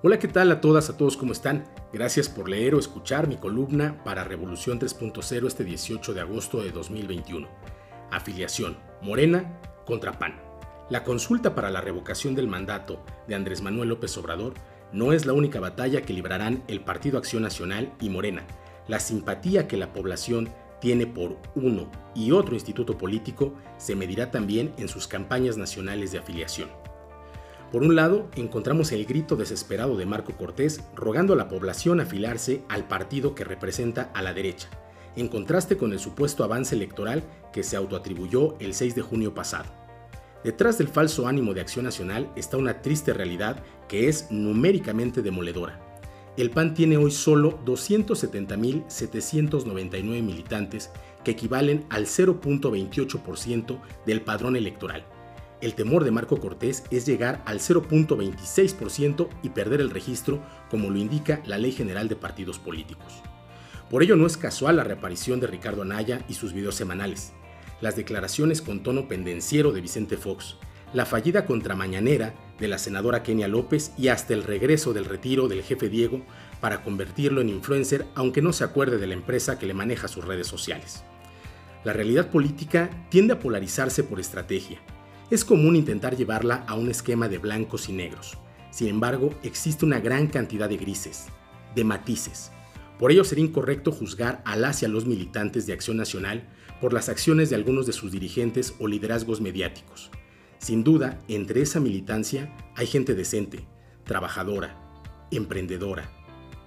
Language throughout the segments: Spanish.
Hola, ¿qué tal a todas, a todos, ¿cómo están? Gracias por leer o escuchar mi columna para Revolución 3.0 este 18 de agosto de 2021. Afiliación, Morena contra PAN. La consulta para la revocación del mandato de Andrés Manuel López Obrador no es la única batalla que librarán el Partido Acción Nacional y Morena. La simpatía que la población tiene por uno y otro instituto político se medirá también en sus campañas nacionales de afiliación. Por un lado, encontramos el grito desesperado de Marco Cortés rogando a la población afilarse al partido que representa a la derecha, en contraste con el supuesto avance electoral que se autoatribuyó el 6 de junio pasado. Detrás del falso ánimo de Acción Nacional está una triste realidad que es numéricamente demoledora. El PAN tiene hoy solo 270.799 militantes que equivalen al 0.28% del padrón electoral el temor de Marco Cortés es llegar al 0.26% y perder el registro como lo indica la Ley General de Partidos Políticos. Por ello no es casual la reaparición de Ricardo Anaya y sus videos semanales, las declaraciones con tono pendenciero de Vicente Fox, la fallida contramañanera de la senadora Kenia López y hasta el regreso del retiro del jefe Diego para convertirlo en influencer aunque no se acuerde de la empresa que le maneja sus redes sociales. La realidad política tiende a polarizarse por estrategia es común intentar llevarla a un esquema de blancos y negros. Sin embargo, existe una gran cantidad de grises, de matices. Por ello sería incorrecto juzgar a las y a los militantes de Acción Nacional por las acciones de algunos de sus dirigentes o liderazgos mediáticos. Sin duda, entre esa militancia hay gente decente, trabajadora, emprendedora,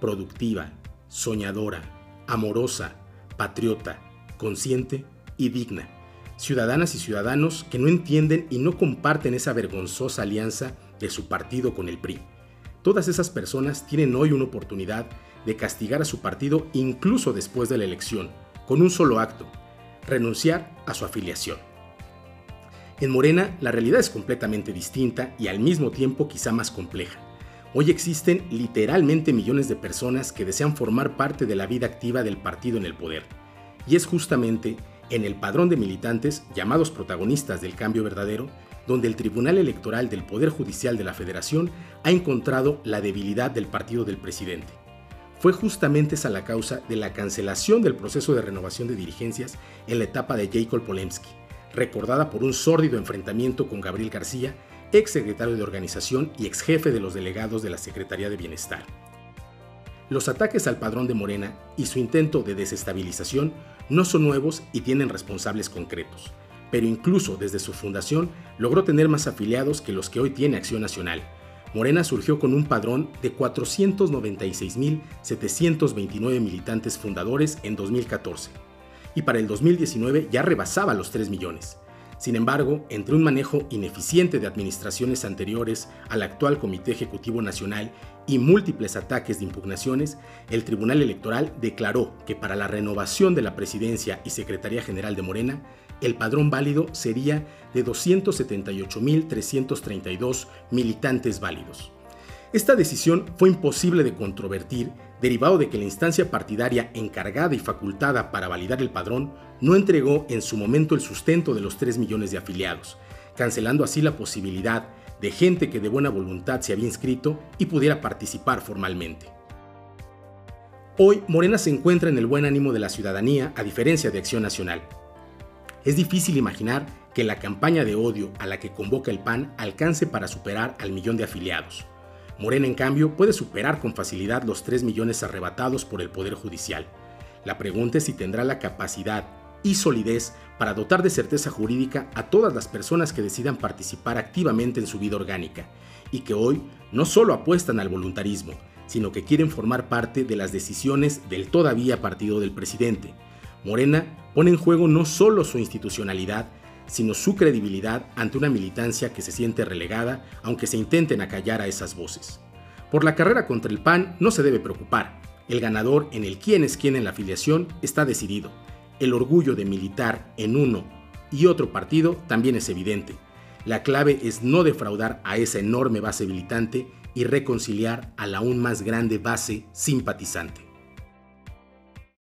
productiva, soñadora, amorosa, patriota, consciente y digna ciudadanas y ciudadanos que no entienden y no comparten esa vergonzosa alianza de su partido con el PRI. Todas esas personas tienen hoy una oportunidad de castigar a su partido incluso después de la elección, con un solo acto, renunciar a su afiliación. En Morena la realidad es completamente distinta y al mismo tiempo quizá más compleja. Hoy existen literalmente millones de personas que desean formar parte de la vida activa del partido en el poder. Y es justamente en el padrón de militantes llamados protagonistas del cambio verdadero, donde el Tribunal Electoral del Poder Judicial de la Federación ha encontrado la debilidad del partido del presidente. Fue justamente esa la causa de la cancelación del proceso de renovación de dirigencias en la etapa de Jacob Polemski, recordada por un sórdido enfrentamiento con Gabriel García, ex secretario de organización y ex jefe de los delegados de la Secretaría de Bienestar. Los ataques al padrón de Morena y su intento de desestabilización no son nuevos y tienen responsables concretos, pero incluso desde su fundación logró tener más afiliados que los que hoy tiene Acción Nacional. Morena surgió con un padrón de 496.729 militantes fundadores en 2014 y para el 2019 ya rebasaba los 3 millones. Sin embargo, entre un manejo ineficiente de administraciones anteriores al actual Comité Ejecutivo Nacional y múltiples ataques de impugnaciones, el Tribunal Electoral declaró que para la renovación de la presidencia y Secretaría General de Morena, el padrón válido sería de 278.332 militantes válidos. Esta decisión fue imposible de controvertir, derivado de que la instancia partidaria encargada y facultada para validar el padrón no entregó en su momento el sustento de los 3 millones de afiliados, cancelando así la posibilidad de gente que de buena voluntad se había inscrito y pudiera participar formalmente. Hoy Morena se encuentra en el buen ánimo de la ciudadanía a diferencia de Acción Nacional. Es difícil imaginar que la campaña de odio a la que convoca el PAN alcance para superar al millón de afiliados. Morena, en cambio, puede superar con facilidad los 3 millones arrebatados por el Poder Judicial. La pregunta es si tendrá la capacidad y solidez para dotar de certeza jurídica a todas las personas que decidan participar activamente en su vida orgánica y que hoy no solo apuestan al voluntarismo, sino que quieren formar parte de las decisiones del todavía partido del presidente. Morena pone en juego no solo su institucionalidad, sino su credibilidad ante una militancia que se siente relegada, aunque se intenten acallar a esas voces. Por la carrera contra el PAN no se debe preocupar. El ganador en el quién es quién en la afiliación está decidido. El orgullo de militar en uno y otro partido también es evidente. La clave es no defraudar a esa enorme base militante y reconciliar a la aún más grande base simpatizante.